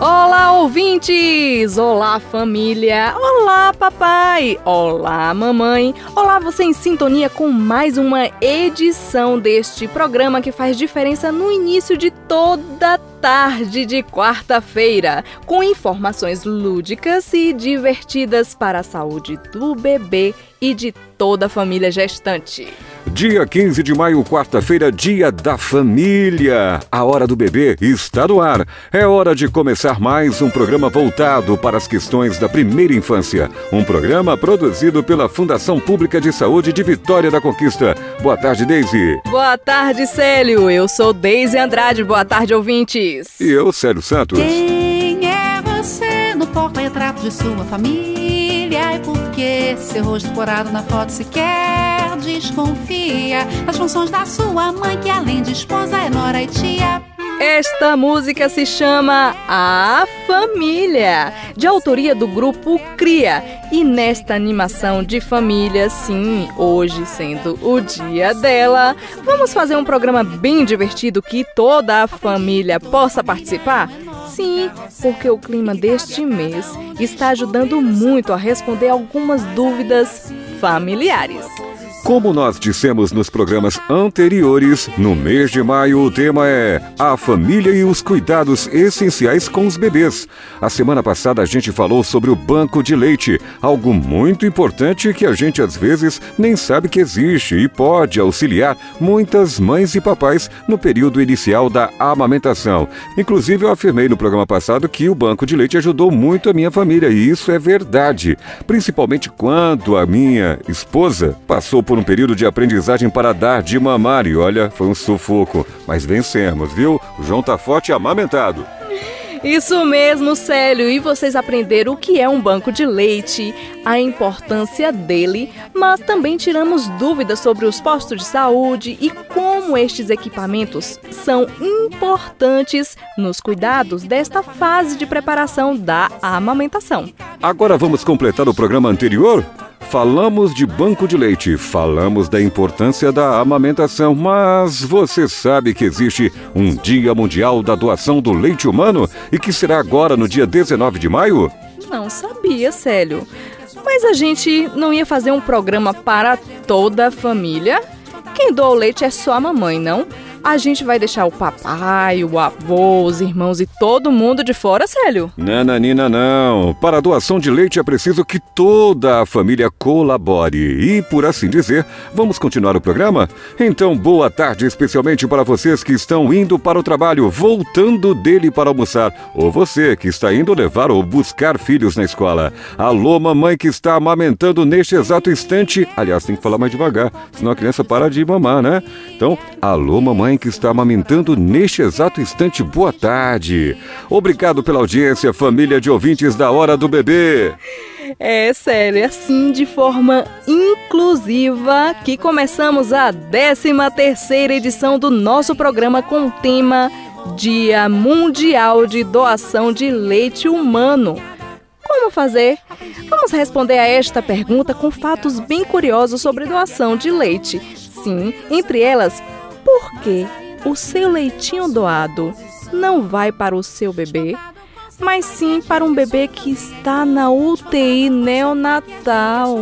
Olá, ouvintes! Olá, família! Olá, papai! Olá, mamãe! Olá, você em sintonia com mais uma edição deste programa que faz diferença no início de toda tarde de quarta-feira, com informações lúdicas e divertidas para a saúde do bebê e de toda a família gestante. Dia 15 de maio, quarta-feira, dia da família. A hora do bebê está no ar. É hora de começar mais um programa voltado para as questões da primeira infância. Um programa produzido pela Fundação Pública de Saúde de Vitória da Conquista. Boa tarde, Deise. Boa tarde, Célio. Eu sou Deise Andrade. Boa tarde, ouvintes. E eu, Célio Santos. Quem é você no porta-retrato de sua família? E por que seu rosto corado na foto sequer desconfia das funções da sua mãe, que além de esposa é nora e tia? Esta música se chama A Família, de autoria do grupo Cria. E nesta animação de família, sim, hoje sendo o dia dela, vamos fazer um programa bem divertido que toda a família possa participar? Sim, porque o clima deste mês está ajudando muito a responder algumas dúvidas familiares. Como nós dissemos nos programas anteriores, no mês de maio o tema é a família e os cuidados essenciais com os bebês. A semana passada a gente falou sobre o banco de leite, algo muito importante que a gente às vezes nem sabe que existe e pode auxiliar muitas mães e papais no período inicial da amamentação. Inclusive eu afirmei no programa passado que o banco de leite ajudou muito a minha família e isso é verdade, principalmente quando a minha esposa passou por um período de aprendizagem para dar de mamar e olha, foi um sufoco, mas vencemos, viu? O João tá forte e amamentado. Isso mesmo, Célio. E vocês aprenderam o que é um banco de leite, a importância dele, mas também tiramos dúvidas sobre os postos de saúde e como estes equipamentos são importantes nos cuidados desta fase de preparação da amamentação. Agora vamos completar o programa anterior? Falamos de banco de leite, falamos da importância da amamentação, mas você sabe que existe um Dia Mundial da Doação do Leite Humano e que será agora no dia 19 de maio? Não sabia, Célio. Mas a gente não ia fazer um programa para toda a família? Quem doa o leite é só a mamãe, não? A gente vai deixar o papai, o avô, os irmãos e todo mundo de fora, Célio? Nananina, não. Para a doação de leite é preciso que toda a família colabore. E, por assim dizer, vamos continuar o programa? Então, boa tarde, especialmente para vocês que estão indo para o trabalho, voltando dele para almoçar. Ou você que está indo levar ou buscar filhos na escola. Alô, mamãe que está amamentando neste exato instante. Aliás, tem que falar mais devagar, senão a criança para de mamar, né? Então, alô, mamãe que está amamentando neste exato instante, boa tarde. Obrigado pela audiência, família de ouvintes da Hora do Bebê. É sério, assim de forma inclusiva que começamos a 13 terceira edição do nosso programa com o tema Dia Mundial de Doação de Leite Humano. Como fazer? Vamos responder a esta pergunta com fatos bem curiosos sobre doação de leite. Sim, entre elas, por que o seu leitinho doado não vai para o seu bebê, mas sim para um bebê que está na UTI neonatal?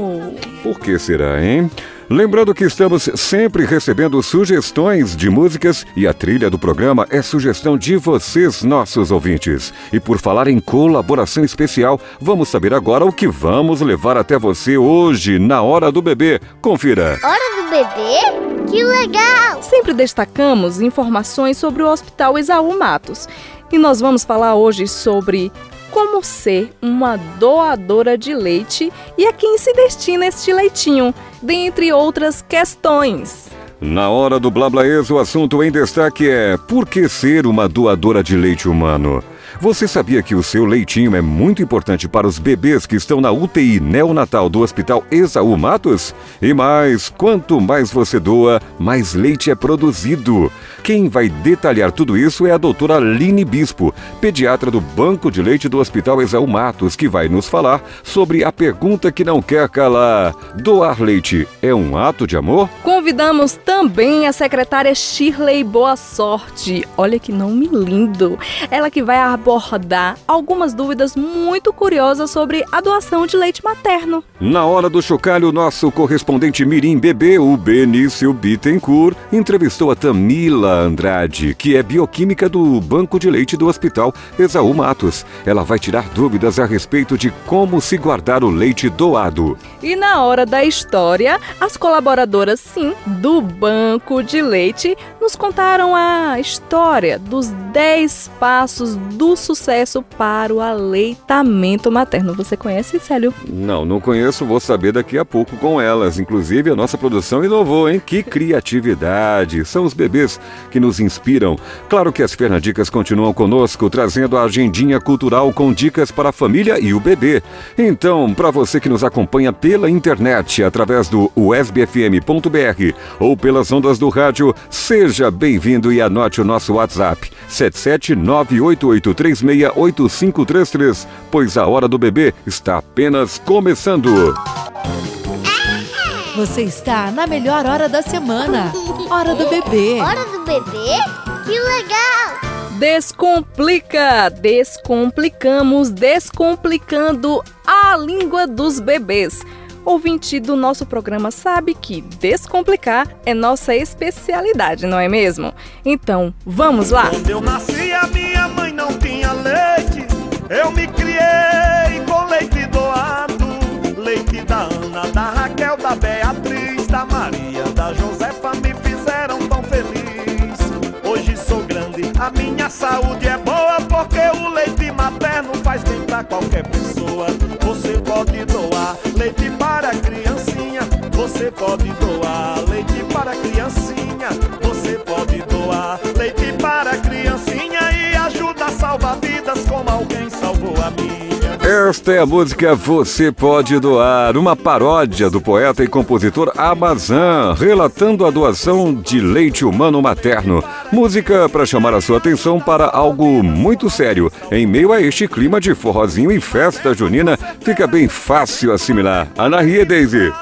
Por que será, hein? Lembrando que estamos sempre recebendo sugestões de músicas e a trilha do programa é sugestão de vocês, nossos ouvintes. E por falar em colaboração especial, vamos saber agora o que vamos levar até você hoje na Hora do Bebê. Confira. Hora do bebê? Que legal! Sempre destacamos informações sobre o Hospital Exaú Matos. E nós vamos falar hoje sobre como ser uma doadora de leite e a quem se destina este leitinho, dentre outras questões. Na hora do Blablaês, o assunto em destaque é por que ser uma doadora de leite humano? Você sabia que o seu leitinho é muito importante para os bebês que estão na UTI neonatal do Hospital Exaú Matos? E mais, quanto mais você doa, mais leite é produzido. Quem vai detalhar tudo isso é a doutora Aline Bispo, pediatra do Banco de Leite do Hospital Exaú Matos, que vai nos falar sobre a pergunta que não quer calar: doar leite é um ato de amor? Convidamos também a secretária Shirley Boa Sorte. Olha que nome lindo! Ela que vai abordar algumas dúvidas muito curiosas sobre a doação de leite materno. Na hora do chocalho, nosso correspondente Mirim Bebê, o Benício Bittencourt, entrevistou a Tamila Andrade, que é bioquímica do Banco de Leite do Hospital Exaú Matos. Ela vai tirar dúvidas a respeito de como se guardar o leite doado. E na hora da história, as colaboradoras, sim, do Banco de Leite, nos contaram a história dos 10 passos do sucesso para o aleitamento materno. Você conhece, Célio? Não, não conheço, vou saber daqui a pouco com elas. Inclusive, a nossa produção inovou, hein? Que criatividade! São os bebês que nos inspiram. Claro que as Fernandicas continuam conosco, trazendo a agendinha cultural com dicas para a família e o bebê. Então, para você que nos acompanha pela internet, através do usbfm.br ou pelas ondas do rádio, seja bem-vindo e anote o nosso WhatsApp 77988368533, pois a hora do bebê está apenas começando. Você está na melhor hora da semana. Hora do bebê. Hora do bebê? Que legal! Descomplica! Descomplicamos, descomplicando a língua dos bebês. Ouvinte do nosso programa sabe que descomplicar é nossa especialidade, não é mesmo? Então, vamos lá! Quando eu nasci, a minha mãe leite. Eu me criei com leite doado. Leite da Ana, da Raquel, da Beatriz, da Maria, da Josefa me fizeram tão feliz. Hoje sou grande, a minha saúde é boa porque o leite materno faz bem pra qualquer pessoa. Você pode doar leite para a criancinha. Você pode doar Esta é a música Você Pode Doar, uma paródia do poeta e compositor Amazan, relatando a doação de leite humano materno. Música para chamar a sua atenção para algo muito sério. Em meio a este clima de forrozinho e festa junina, fica bem fácil assimilar. Ana Ria Daisy.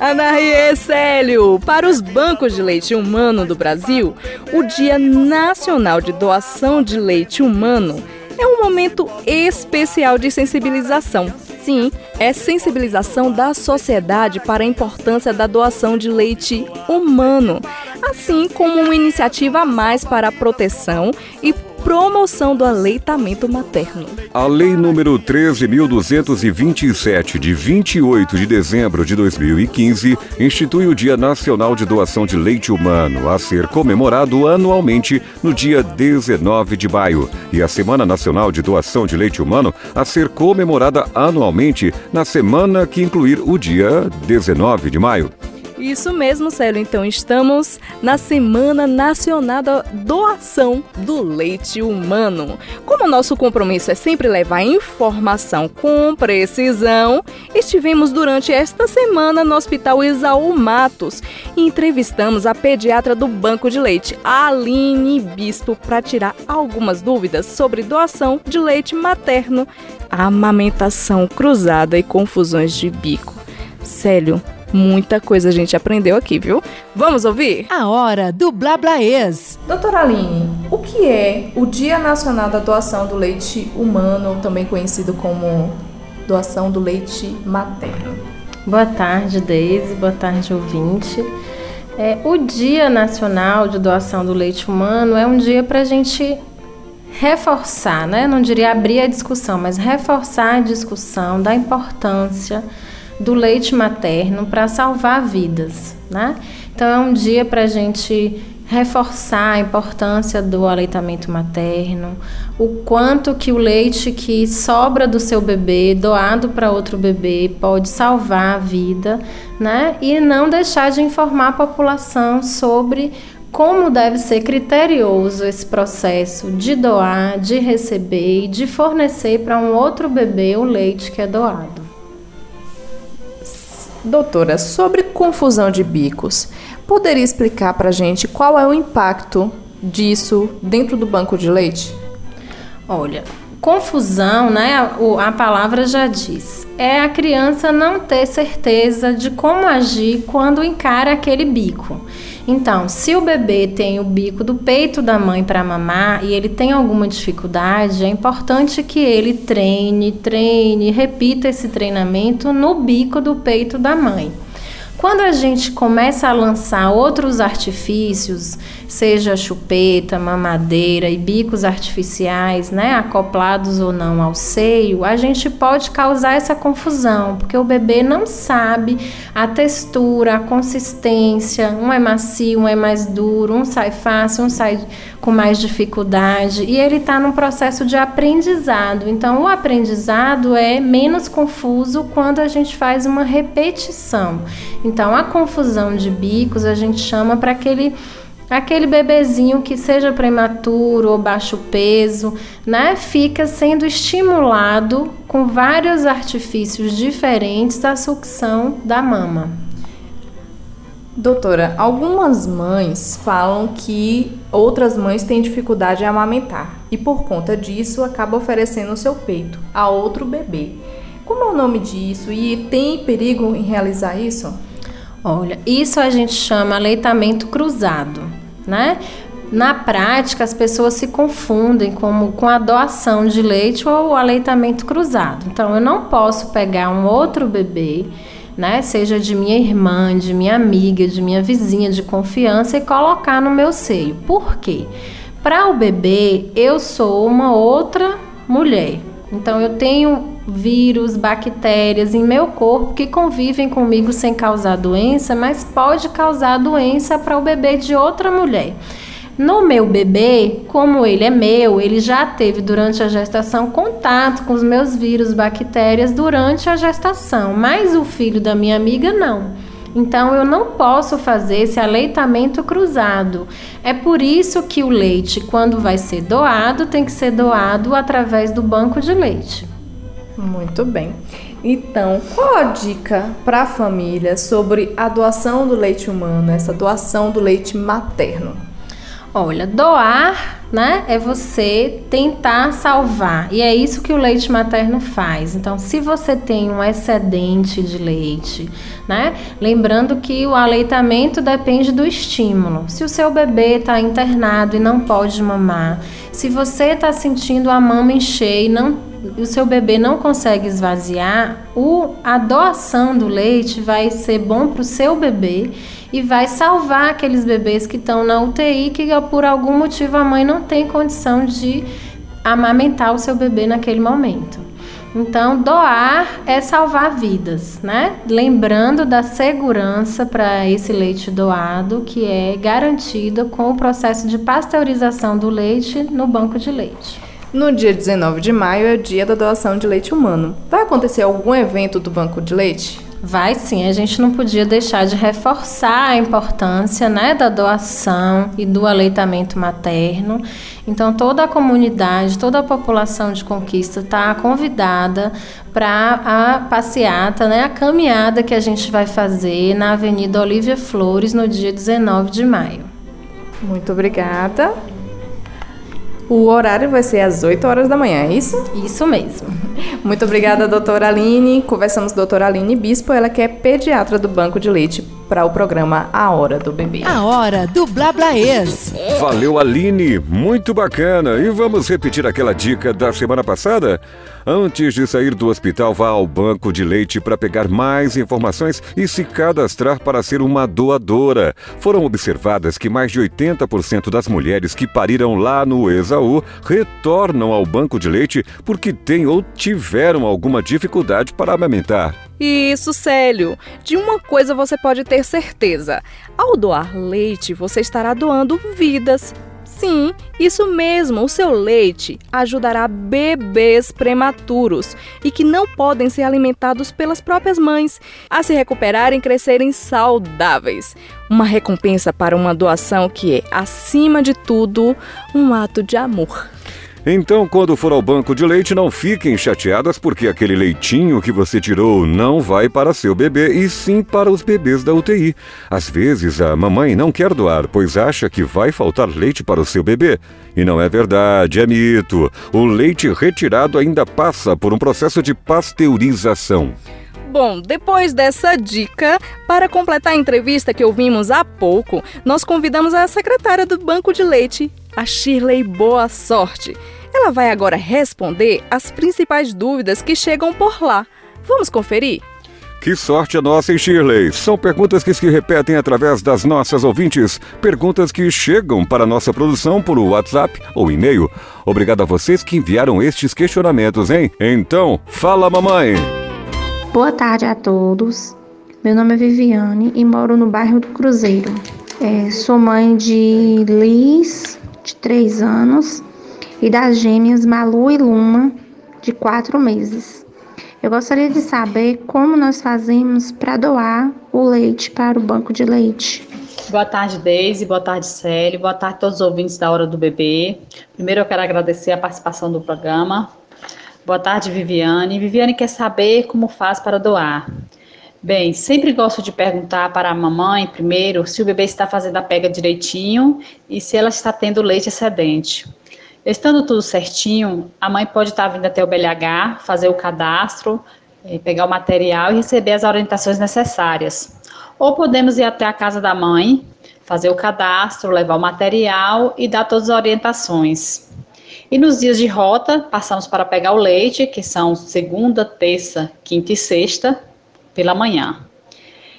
Anarie Célio, para os bancos de leite humano do Brasil, o Dia Nacional de Doação de Leite Humano é um momento especial de sensibilização. Sim, é sensibilização da sociedade para a importância da doação de leite humano, assim como uma iniciativa a mais para a proteção e promoção do aleitamento materno. A Lei número 13.227, de 28 de dezembro de 2015, institui o Dia Nacional de Doação de Leite Humano, a ser comemorado anualmente no dia 19 de maio, e a Semana Nacional de Doação de Leite Humano, a ser comemorada anualmente na semana que incluir o dia 19 de maio. Isso mesmo, Célio. Então, estamos na Semana Nacional da Doação do Leite Humano. Como nosso compromisso é sempre levar informação com precisão, estivemos durante esta semana no Hospital Isaú Matos e entrevistamos a pediatra do Banco de Leite, Aline Bispo, para tirar algumas dúvidas sobre doação de leite materno, amamentação cruzada e confusões de bico. Célio, Muita coisa a gente aprendeu aqui, viu? Vamos ouvir? A hora do Blablaês. Doutora Aline, o que é o Dia Nacional da Doação do Leite Humano, também conhecido como doação do leite materno? Boa tarde, Deise. Boa tarde, ouvinte. É, o Dia Nacional de Doação do Leite Humano é um dia para a gente reforçar, né? Não diria abrir a discussão, mas reforçar a discussão da importância do leite materno para salvar vidas, né? Então é um dia para a gente reforçar a importância do aleitamento materno, o quanto que o leite que sobra do seu bebê, doado para outro bebê, pode salvar a vida, né? E não deixar de informar a população sobre como deve ser criterioso esse processo de doar, de receber e de fornecer para um outro bebê o leite que é doado. Doutora, sobre confusão de bicos, poderia explicar para a gente qual é o impacto disso dentro do banco de leite? Olha, confusão, né? A, a palavra já diz. É a criança não ter certeza de como agir quando encara aquele bico. Então, se o bebê tem o bico do peito da mãe para mamar e ele tem alguma dificuldade, é importante que ele treine, treine, repita esse treinamento no bico do peito da mãe. Quando a gente começa a lançar outros artifícios, seja chupeta, mamadeira e bicos artificiais, né, acoplados ou não ao seio, a gente pode causar essa confusão, porque o bebê não sabe a textura, a consistência, um é macio, um é mais duro, um sai fácil, um sai com mais dificuldade, e ele está num processo de aprendizado. Então, o aprendizado é menos confuso quando a gente faz uma repetição. Então, a confusão de bicos a gente chama para aquele aquele bebezinho que seja prematuro ou baixo peso, né, fica sendo estimulado com vários artifícios diferentes a sucção da mama. Doutora, algumas mães falam que outras mães têm dificuldade em amamentar e por conta disso acaba oferecendo o seu peito a outro bebê. Como é o nome disso e tem perigo em realizar isso? Olha, isso a gente chama aleitamento cruzado, né? Na prática, as pessoas se confundem como, com a doação de leite ou o aleitamento cruzado. Então, eu não posso pegar um outro bebê, né, seja de minha irmã, de minha amiga, de minha vizinha de confiança e colocar no meu seio. Por quê? Para o bebê, eu sou uma outra mulher. Então, eu tenho vírus, bactérias em meu corpo que convivem comigo sem causar doença, mas pode causar doença para o bebê de outra mulher. No meu bebê, como ele é meu, ele já teve durante a gestação contato com os meus vírus, bactérias durante a gestação, mas o filho da minha amiga não. Então eu não posso fazer esse aleitamento cruzado. É por isso que o leite, quando vai ser doado, tem que ser doado através do banco de leite. Muito bem. Então, qual a dica para a família sobre a doação do leite humano, essa doação do leite materno? Olha, doar, né, é você tentar salvar. E é isso que o leite materno faz. Então, se você tem um excedente de leite, né, lembrando que o aleitamento depende do estímulo. Se o seu bebê está internado e não pode mamar, se você está sentindo a mama encher e não o seu bebê não consegue esvaziar, o, a doação do leite vai ser bom para o seu bebê e vai salvar aqueles bebês que estão na UTI que por algum motivo a mãe não tem condição de amamentar o seu bebê naquele momento. Então, doar é salvar vidas, né? Lembrando da segurança para esse leite doado, que é garantida com o processo de pasteurização do leite no banco de leite. No dia 19 de maio é o dia da doação de leite humano. Vai acontecer algum evento do banco de leite? Vai sim, a gente não podia deixar de reforçar a importância né, da doação e do aleitamento materno. Então, toda a comunidade, toda a população de Conquista está convidada para a passeata, né, a caminhada que a gente vai fazer na Avenida Olívia Flores no dia 19 de maio. Muito obrigada. O horário vai ser às 8 horas da manhã, é isso? Isso mesmo. Muito obrigada, doutora Aline. Conversamos com a doutora Aline Bispo, ela que é pediatra do Banco de Leite para o programa A Hora do Bebê. A Hora do Blablaês. Valeu, Aline. Muito bacana. E vamos repetir aquela dica da semana passada? Antes de sair do hospital, vá ao banco de leite para pegar mais informações e se cadastrar para ser uma doadora. Foram observadas que mais de 80% das mulheres que pariram lá no Exaú retornam ao banco de leite porque têm ou tiveram alguma dificuldade para amamentar. Isso, Célio. De uma coisa você pode ter certeza: ao doar leite, você estará doando vidas. Sim, isso mesmo, o seu leite ajudará bebês prematuros e que não podem ser alimentados pelas próprias mães a se recuperarem e crescerem saudáveis. Uma recompensa para uma doação que é, acima de tudo, um ato de amor. Então, quando for ao banco de leite, não fiquem chateadas porque aquele leitinho que você tirou não vai para seu bebê e sim para os bebês da UTI. Às vezes a mamãe não quer doar, pois acha que vai faltar leite para o seu bebê. E não é verdade, é mito. O leite retirado ainda passa por um processo de pasteurização. Bom, depois dessa dica, para completar a entrevista que ouvimos há pouco, nós convidamos a secretária do Banco de Leite, a Shirley Boa Sorte. Ela vai agora responder as principais dúvidas que chegam por lá. Vamos conferir? Que sorte a nossa, hein, Shirley? São perguntas que se repetem através das nossas ouvintes, perguntas que chegam para a nossa produção por WhatsApp ou e-mail. Obrigado a vocês que enviaram estes questionamentos, hein? Então, fala, mamãe! Boa tarde a todos. Meu nome é Viviane e moro no bairro do Cruzeiro. É, sou mãe de Liz, de 3 anos, e das gêmeas Malu e Luma, de quatro meses. Eu gostaria de saber como nós fazemos para doar o leite para o banco de leite. Boa tarde, Deise. Boa tarde, Célio. Boa tarde a todos os ouvintes da Hora do Bebê. Primeiro eu quero agradecer a participação do programa. Boa tarde, Viviane. Viviane quer saber como faz para doar. Bem, sempre gosto de perguntar para a mamãe, primeiro, se o bebê está fazendo a pega direitinho e se ela está tendo leite excedente. Estando tudo certinho, a mãe pode estar vindo até o BLH, fazer o cadastro, eh, pegar o material e receber as orientações necessárias. Ou podemos ir até a casa da mãe, fazer o cadastro, levar o material e dar todas as orientações. E nos dias de rota, passamos para pegar o leite, que são segunda, terça, quinta e sexta, pela manhã.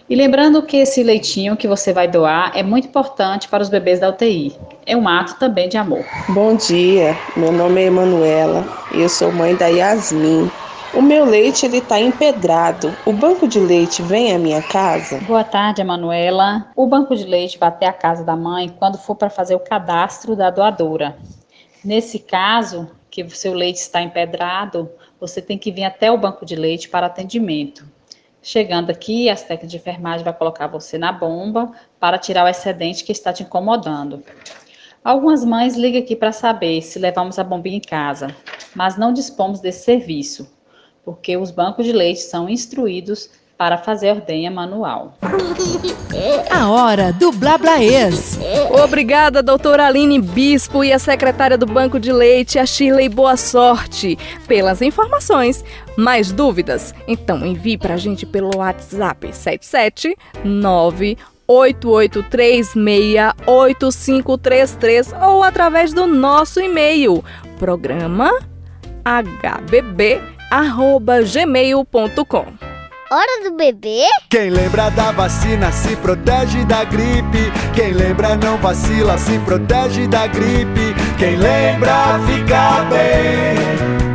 E lembrando que esse leitinho que você vai doar é muito importante para os bebês da UTI. É um ato também de amor. Bom dia, meu nome é Emanuela e eu sou mãe da Yasmin. O meu leite ele está empedrado. O banco de leite vem à minha casa? Boa tarde, Emanuela. O banco de leite vai até a casa da mãe quando for para fazer o cadastro da doadora. Nesse caso, que o seu leite está empedrado, você tem que vir até o banco de leite para atendimento. Chegando aqui, as técnicas de enfermagem vai colocar você na bomba para tirar o excedente que está te incomodando. Algumas mães ligam aqui para saber se levamos a bombinha em casa, mas não dispomos desse serviço, porque os bancos de leite são instruídos para fazer ordenha manual. A hora do Blablaês. Obrigada, doutora Aline Bispo e a secretária do Banco de Leite, a Shirley Boa Sorte, pelas informações. Mais dúvidas? Então envie para a gente pelo WhatsApp 779 88368533 ou através do nosso e-mail programa hbb@gmail.com. Hora do bebê? Quem lembra da vacina se protege da gripe. Quem lembra não vacila, se protege da gripe. Quem lembra fica bem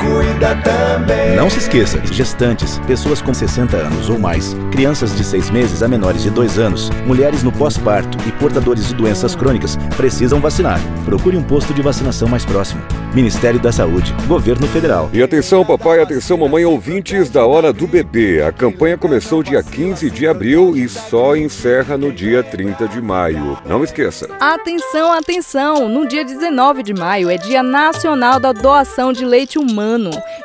cuida também. Não se esqueça, gestantes, pessoas com 60 anos ou mais, crianças de 6 meses a menores de 2 anos, mulheres no pós-parto e portadores de doenças crônicas precisam vacinar. Procure um posto de vacinação mais próximo. Ministério da Saúde, Governo Federal. E atenção, papai, atenção, mamãe, ouvintes da Hora do Bebê. A campanha começou dia 15 de abril e só encerra no dia 30 de maio. Não esqueça. Atenção, atenção! No dia 19 de maio é Dia Nacional da Doação de Leite Humano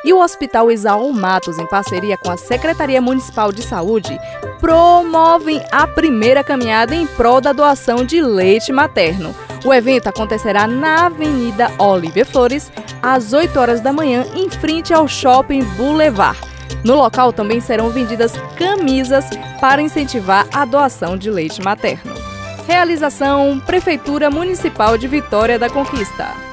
e o Hospital Isaú Matos, em parceria com a Secretaria Municipal de Saúde, promovem a primeira caminhada em prol da doação de leite materno. O evento acontecerá na Avenida Olívia Flores, às 8 horas da manhã, em frente ao Shopping Boulevard. No local também serão vendidas camisas para incentivar a doação de leite materno. Realização Prefeitura Municipal de Vitória da Conquista.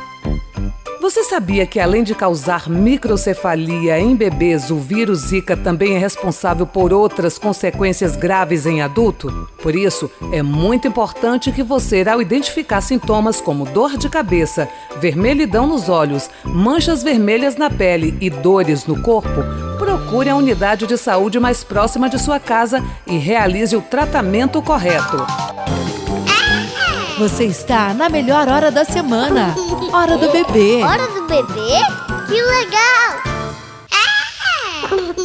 Você sabia que além de causar microcefalia em bebês, o vírus Zika também é responsável por outras consequências graves em adulto? Por isso, é muito importante que você, ao identificar sintomas como dor de cabeça, vermelhidão nos olhos, manchas vermelhas na pele e dores no corpo, procure a unidade de saúde mais próxima de sua casa e realize o tratamento correto. Você está na melhor hora da semana. Hora do bebê. Hora do bebê? Que legal!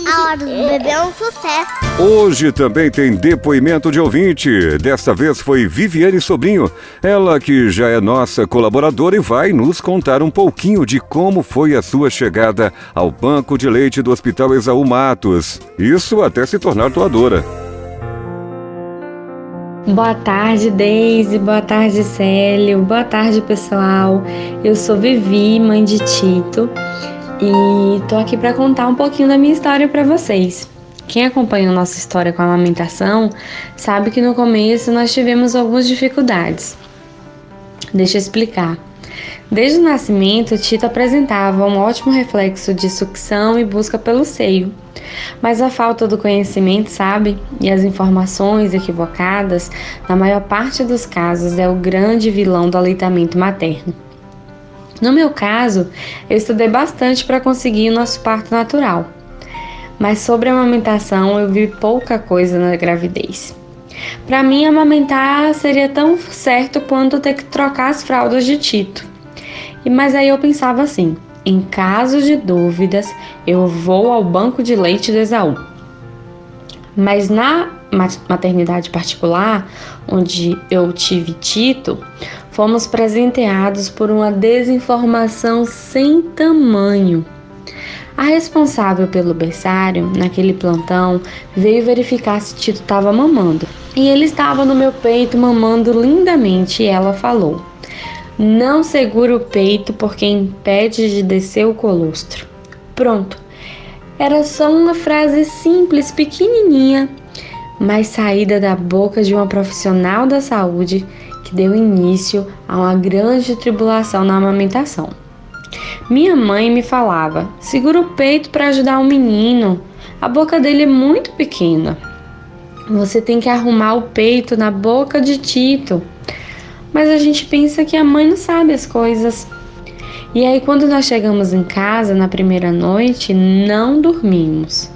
A hora do bebê é um sucesso. Hoje também tem depoimento de ouvinte. Desta vez foi Viviane Sobrinho. Ela que já é nossa colaboradora e vai nos contar um pouquinho de como foi a sua chegada ao banco de leite do Hospital Exaú Matos. Isso até se tornar doadora. Boa tarde, Deise. Boa tarde, Célio. Boa tarde, pessoal. Eu sou Vivi, mãe de Tito, e tô aqui para contar um pouquinho da minha história para vocês. Quem acompanha a nossa história com a amamentação sabe que no começo nós tivemos algumas dificuldades. Deixa eu explicar. Desde o nascimento, Tito apresentava um ótimo reflexo de sucção e busca pelo seio. Mas a falta do conhecimento, sabe, e as informações equivocadas, na maior parte dos casos, é o grande vilão do aleitamento materno. No meu caso, eu estudei bastante para conseguir o nosso parto natural, mas sobre a amamentação eu vi pouca coisa na gravidez. Para mim, amamentar seria tão certo quanto ter que trocar as fraldas de Tito. Mas aí eu pensava assim: em caso de dúvidas, eu vou ao banco de leite do Exaú. Mas na maternidade particular, onde eu tive Tito, fomos presenteados por uma desinformação sem tamanho. A responsável pelo berçário, naquele plantão, veio verificar se Tito estava mamando. E ele estava no meu peito mamando lindamente e ela falou: Não segura o peito porque impede de descer o colostro. Pronto. Era só uma frase simples, pequenininha, mas saída da boca de uma profissional da saúde que deu início a uma grande tribulação na amamentação. Minha mãe me falava: segura o peito para ajudar o menino, a boca dele é muito pequena. Você tem que arrumar o peito na boca de Tito. Mas a gente pensa que a mãe não sabe as coisas. E aí, quando nós chegamos em casa na primeira noite, não dormimos.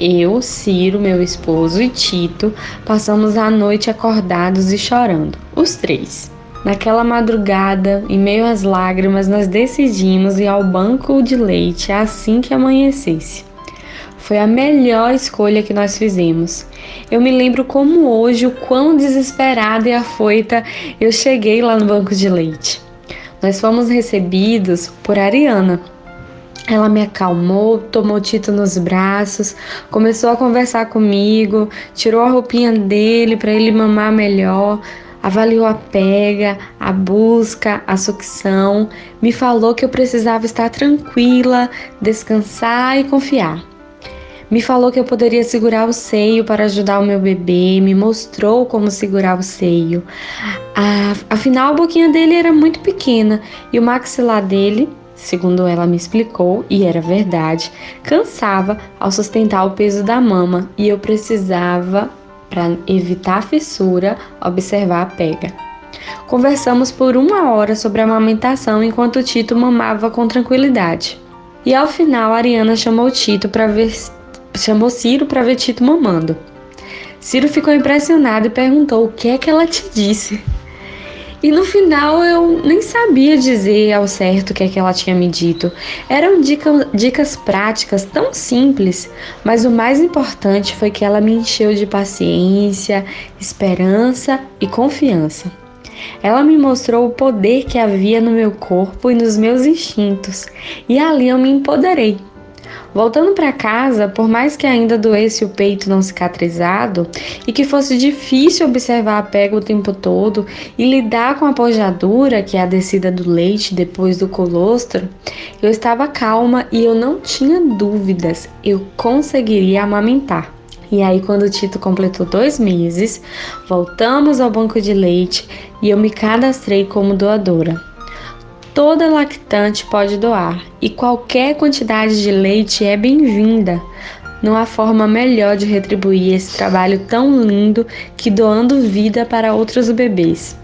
Eu, Ciro, meu esposo e Tito passamos a noite acordados e chorando, os três. Naquela madrugada, em meio às lágrimas, nós decidimos ir ao banco de leite assim que amanhecesse. Foi a melhor escolha que nós fizemos. Eu me lembro como hoje o quão desesperada e afoita eu cheguei lá no banco de leite. Nós fomos recebidos por Ariana, ela me acalmou, tomou Tito nos braços, começou a conversar comigo, tirou a roupinha dele para ele mamar melhor, avaliou a pega, a busca, a sucção, me falou que eu precisava estar tranquila, descansar e confiar. Me falou que eu poderia segurar o seio para ajudar o meu bebê, me mostrou como segurar o seio. afinal, a boquinha dele era muito pequena e o maxilar dele segundo ela me explicou, e era verdade, cansava ao sustentar o peso da mama e eu precisava, para evitar a fissura, observar a pega. Conversamos por uma hora sobre a amamentação enquanto Tito mamava com tranquilidade. E ao final, Ariana chamou Tito para ver chamou Ciro para ver Tito mamando. Ciro ficou impressionado e perguntou o que é que ela te disse. E no final eu nem sabia dizer ao certo o que, é que ela tinha me dito. Eram dica, dicas práticas tão simples, mas o mais importante foi que ela me encheu de paciência, esperança e confiança. Ela me mostrou o poder que havia no meu corpo e nos meus instintos, e ali eu me empoderei. Voltando para casa, por mais que ainda doesse o peito não cicatrizado e que fosse difícil observar a pega o tempo todo e lidar com a pojadura, que é a descida do leite depois do colostro, eu estava calma e eu não tinha dúvidas, eu conseguiria amamentar. E aí, quando o Tito completou dois meses, voltamos ao banco de leite e eu me cadastrei como doadora. Toda lactante pode doar e qualquer quantidade de leite é bem-vinda. Não há forma melhor de retribuir esse trabalho tão lindo que doando vida para outros bebês.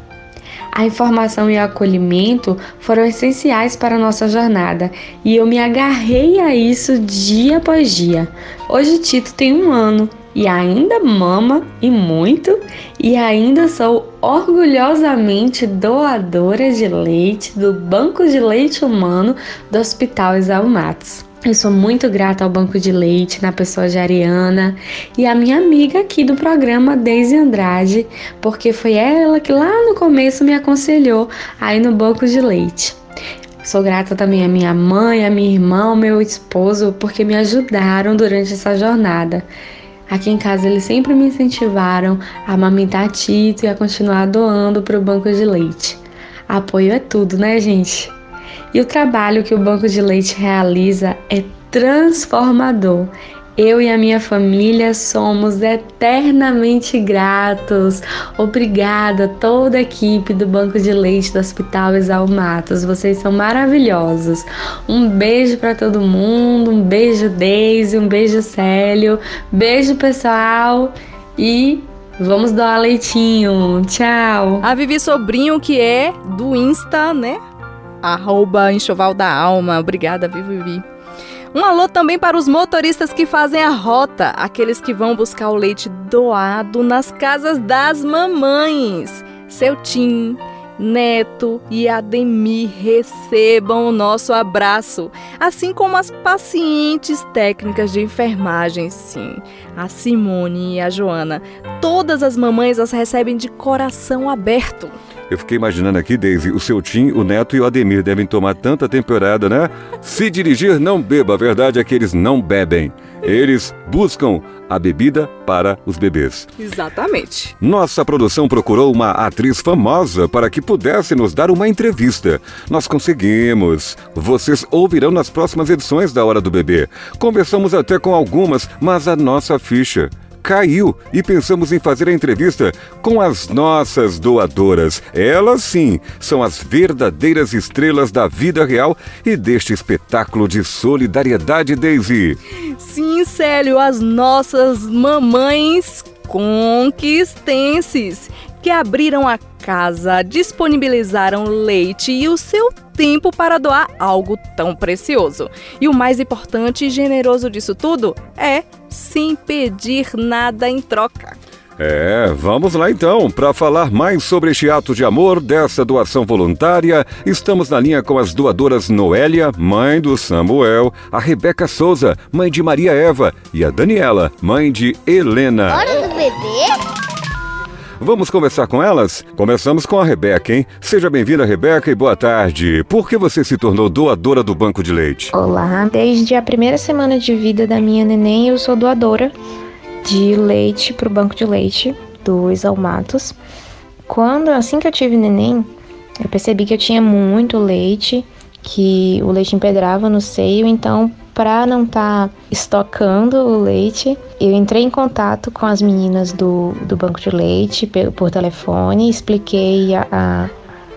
A informação e o acolhimento foram essenciais para nossa jornada e eu me agarrei a isso dia após dia. Hoje Tito tem um ano e ainda mama e muito, e ainda sou orgulhosamente doadora de leite do Banco de Leite Humano do Hospital Exaú Matos. Eu sou muito grata ao Banco de Leite, na pessoa de Ariana e a minha amiga aqui do programa, Deise Andrade, porque foi ela que lá no começo me aconselhou aí no Banco de Leite. Sou grata também à minha mãe, à minha irmã, ao meu esposo, porque me ajudaram durante essa jornada. Aqui em casa eles sempre me incentivaram a amamentar Tito e a continuar doando para o banco de leite. Apoio é tudo, né, gente? E o trabalho que o Banco de Leite realiza é transformador. Eu e a minha família somos eternamente gratos. Obrigada a toda a equipe do Banco de Leite do Hospital Exal Matos. Vocês são maravilhosos. Um beijo para todo mundo, um beijo Deise, um beijo Célio, beijo pessoal e vamos doar leitinho. Tchau. A Vivi Sobrinho que é do Insta, né? arroba enxoval da alma. Obrigada, Vivi. Um alô também para os motoristas que fazem a rota, aqueles que vão buscar o leite doado nas casas das mamães. Seu Tim, Neto e Ademir recebam o nosso abraço, assim como as pacientes técnicas de enfermagem, sim, a Simone e a Joana. Todas as mamães as recebem de coração aberto. Eu fiquei imaginando aqui, Daisy, o seu Tim, o Neto e o Ademir devem tomar tanta temporada, né? Se dirigir, não beba. A verdade é que eles não bebem. Eles buscam a bebida para os bebês. Exatamente. Nossa produção procurou uma atriz famosa para que pudesse nos dar uma entrevista. Nós conseguimos. Vocês ouvirão nas próximas edições da Hora do Bebê. Conversamos até com algumas, mas a nossa ficha caiu e pensamos em fazer a entrevista com as nossas doadoras. Elas sim são as verdadeiras estrelas da vida real e deste espetáculo de solidariedade, Daisy. Sim, Célio, as nossas mamães conquistenses que abriram a casa, disponibilizaram leite e o seu tempo para doar algo tão precioso. E o mais importante e generoso disso tudo é sem pedir nada em troca. É, vamos lá então. Para falar mais sobre este ato de amor, dessa doação voluntária, estamos na linha com as doadoras Noélia, mãe do Samuel, a Rebeca Souza, mãe de Maria Eva, e a Daniela, mãe de Helena. Hora do bebê? Vamos conversar com elas? Começamos com a Rebeca, hein? Seja bem-vinda, Rebeca, e boa tarde. Por que você se tornou doadora do banco de leite? Olá, desde a primeira semana de vida da minha neném, eu sou doadora de leite para o banco de leite do Exalmatos. Quando, assim que eu tive neném, eu percebi que eu tinha muito leite, que o leite empedrava no seio, então para não estar tá estocando o leite, eu entrei em contato com as meninas do, do banco de leite por, por telefone, expliquei a, a,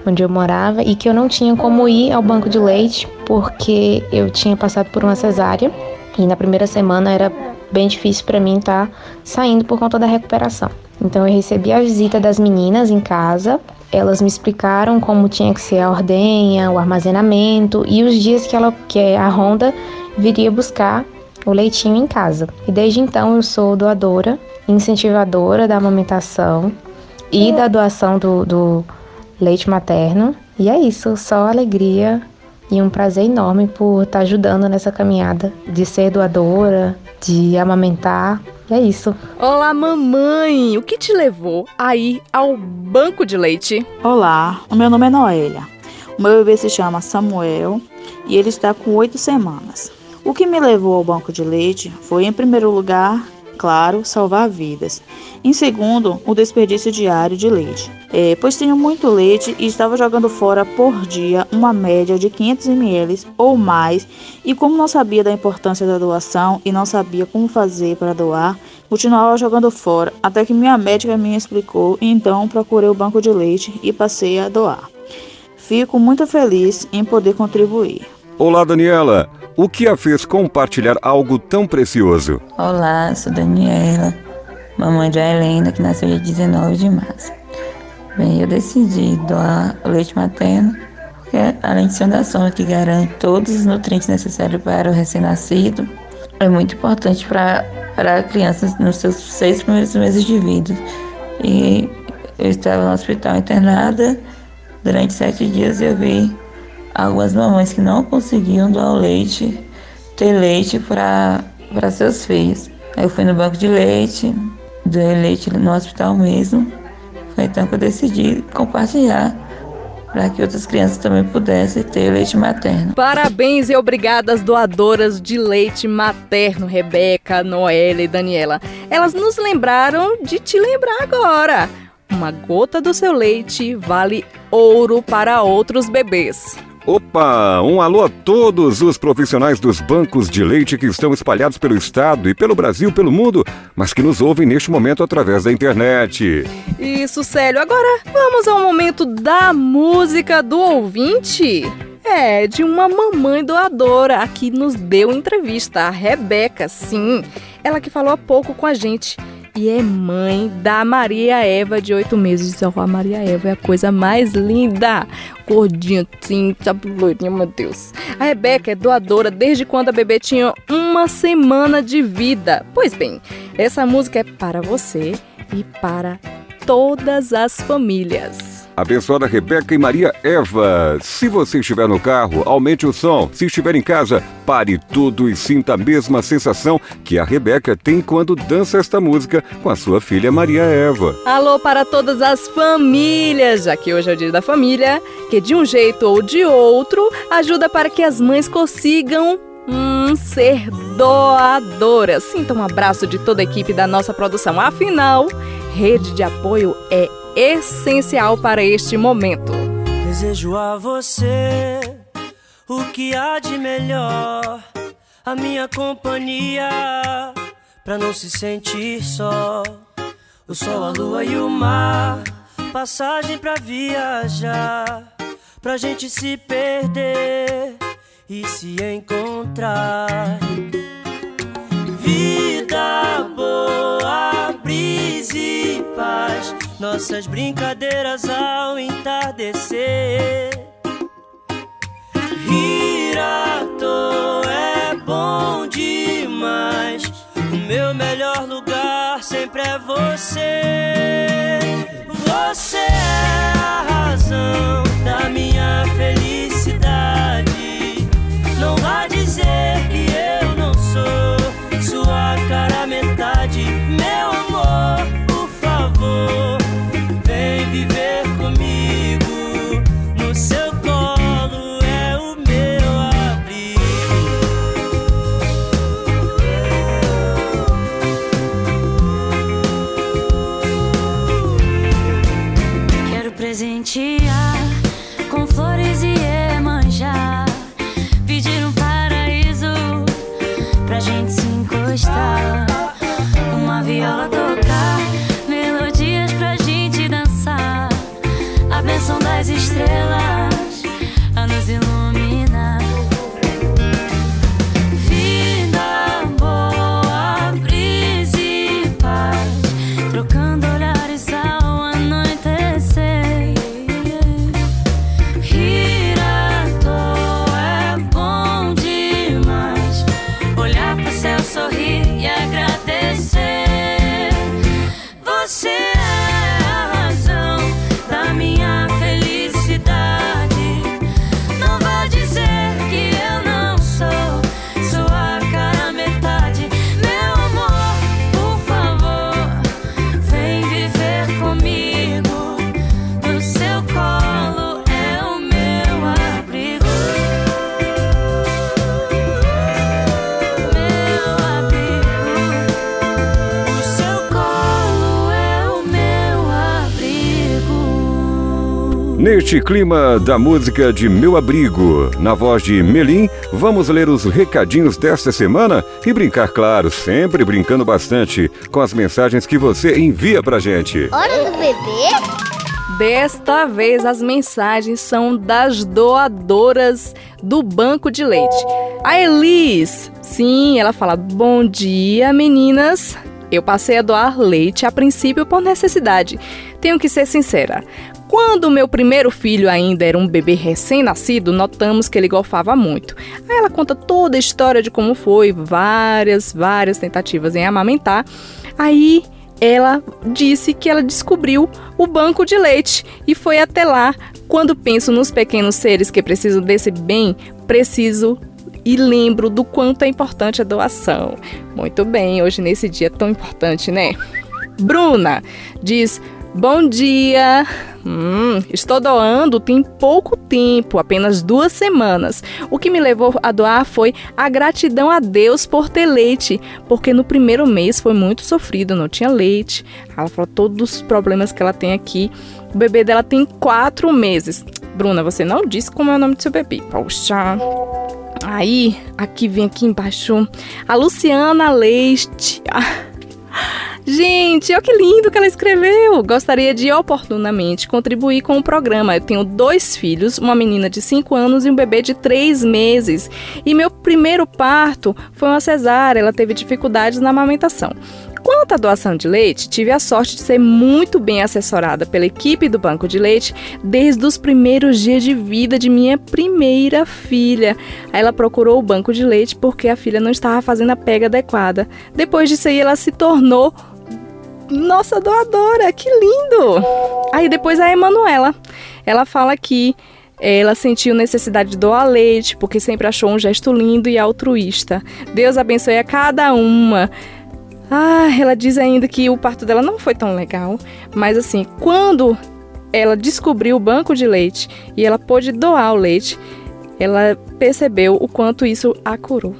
onde eu morava e que eu não tinha como ir ao banco de leite porque eu tinha passado por uma cesárea e na primeira semana era bem difícil para mim estar tá saindo por conta da recuperação. Então eu recebi a visita das meninas em casa. Elas me explicaram como tinha que ser a ordenha, o armazenamento e os dias que ela que a Honda viria buscar o leitinho em casa. E desde então eu sou doadora, incentivadora da amamentação e da doação do, do leite materno. E é isso, só alegria e um prazer enorme por estar ajudando nessa caminhada de ser doadora, de amamentar. E é isso. Olá, mamãe! O que te levou a ir ao banco de leite? Olá, o meu nome é Noélia. O meu bebê se chama Samuel e ele está com oito semanas. O que me levou ao banco de leite foi, em primeiro lugar, claro, salvar vidas. Em segundo, o desperdício diário de leite, é, pois tinha muito leite e estava jogando fora por dia uma média de 500 ml ou mais. E como não sabia da importância da doação e não sabia como fazer para doar, continuava jogando fora, até que minha médica me explicou e então procurei o banco de leite e passei a doar. Fico muito feliz em poder contribuir. Olá, Daniela! O que a fez compartilhar algo tão precioso? Olá, sou Daniela, mamãe de Helena, que nasceu dia 19 de março. Bem, eu decidi doar o leite materno, porque além de ser uma doação que garante todos os nutrientes necessários para o recém-nascido, é muito importante para para crianças nos seus seis primeiros meses de vida. E eu estava no hospital internada durante sete dias e eu vi algumas mamães que não conseguiam doar o leite, ter leite para seus filhos. Aí eu fui no banco de leite, doei leite no hospital mesmo. Foi então que eu decidi compartilhar para que outras crianças também pudessem ter leite materno. Parabéns e obrigadas doadoras de leite materno, Rebeca, Noela e Daniela. Elas nos lembraram de te lembrar agora. Uma gota do seu leite vale ouro para outros bebês. Opa! Um alô a todos os profissionais dos bancos de leite que estão espalhados pelo estado e pelo Brasil, pelo mundo, mas que nos ouvem neste momento através da internet. Isso, Célio. Agora vamos ao momento da música do ouvinte. É, de uma mamãe doadora que nos deu entrevista, a Rebeca, sim. Ela que falou há pouco com a gente e é mãe da Maria Eva, de oito meses. Oh, a Maria Eva é a coisa mais linda. Gordinha, sabe, loirinha, meu Deus. A Rebeca é doadora desde quando a bebê tinha uma semana de vida. Pois bem, essa música é para você e para todas as famílias. Abençoada Rebeca e Maria Eva. Se você estiver no carro, aumente o som. Se estiver em casa, pare tudo e sinta a mesma sensação que a Rebeca tem quando dança esta música com a sua filha Maria Eva. Alô para todas as famílias, já que hoje é o dia da família, que de um jeito ou de outro ajuda para que as mães consigam Hum, ser doadoras. Sinta um abraço de toda a equipe da nossa produção. Afinal, rede de apoio é essencial para este momento. Desejo a você o que há de melhor, a minha companhia, pra não se sentir só. O sol, a lua e o mar, passagem pra viajar, pra gente se perder e se encontrar. Vida boa, brisa e paz nossas brincadeiras ao entardecer. Rir à toa é bom demais. O meu melhor lugar sempre é você. Você Neste clima da música de Meu Abrigo, na voz de Melim, vamos ler os recadinhos desta semana e brincar, claro, sempre brincando bastante com as mensagens que você envia pra gente. Hora do bebê? Desta vez as mensagens são das doadoras do banco de leite. A Elis, sim, ela fala: Bom dia, meninas. Eu passei a doar leite a princípio por necessidade. Tenho que ser sincera. Quando meu primeiro filho ainda era um bebê recém-nascido, notamos que ele golfava muito. Aí ela conta toda a história de como foi, várias, várias tentativas em amamentar. Aí ela disse que ela descobriu o banco de leite e foi até lá. Quando penso nos pequenos seres que precisam desse bem, preciso e lembro do quanto é importante a doação. Muito bem, hoje nesse dia tão importante, né? Bruna diz: Bom dia! Hum, estou doando tem pouco tempo, apenas duas semanas. O que me levou a doar foi a gratidão a Deus por ter leite, porque no primeiro mês foi muito sofrido, não tinha leite. Ela falou todos os problemas que ela tem aqui. O bebê dela tem quatro meses. Bruna, você não disse como é o nome do seu bebê. Poxa. Aí, aqui vem aqui embaixo a Luciana Leite. Gente, olha que lindo que ela escreveu! Gostaria de oportunamente contribuir com o programa. Eu tenho dois filhos, uma menina de 5 anos e um bebê de 3 meses. E meu primeiro parto foi uma cesárea, ela teve dificuldades na amamentação. Quanto à doação de leite, tive a sorte de ser muito bem assessorada pela equipe do Banco de Leite desde os primeiros dias de vida de minha primeira filha. Ela procurou o Banco de Leite porque a filha não estava fazendo a pega adequada. Depois disso aí, ela se tornou nossa doadora, que lindo! Aí depois a Emanuela, ela fala que ela sentiu necessidade de doar leite porque sempre achou um gesto lindo e altruísta. Deus abençoe a cada uma. Ah, ela diz ainda que o parto dela não foi tão legal, mas assim, quando ela descobriu o banco de leite e ela pôde doar o leite, ela percebeu o quanto isso a curou.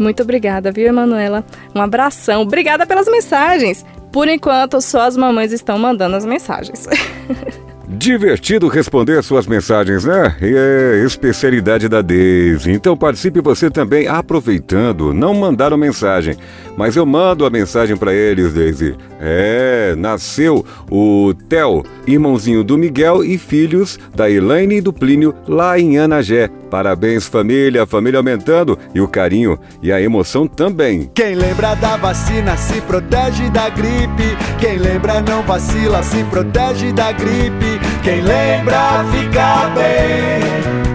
Muito obrigada, viu, Emanuela? Um abração. Obrigada pelas mensagens. Por enquanto, só as mamães estão mandando as mensagens. Divertido responder suas mensagens, né? É especialidade da Daisy. Então participe você também aproveitando. Não mandaram mensagem, mas eu mando a mensagem para eles, Daisy. É, nasceu o Theo, irmãozinho do Miguel e filhos da Elaine e do Plínio lá em Anagé. Parabéns, família, a família aumentando e o carinho e a emoção também. Quem lembra da vacina se protege da gripe. Quem lembra não vacila, se protege da gripe. Quem lembra fica bem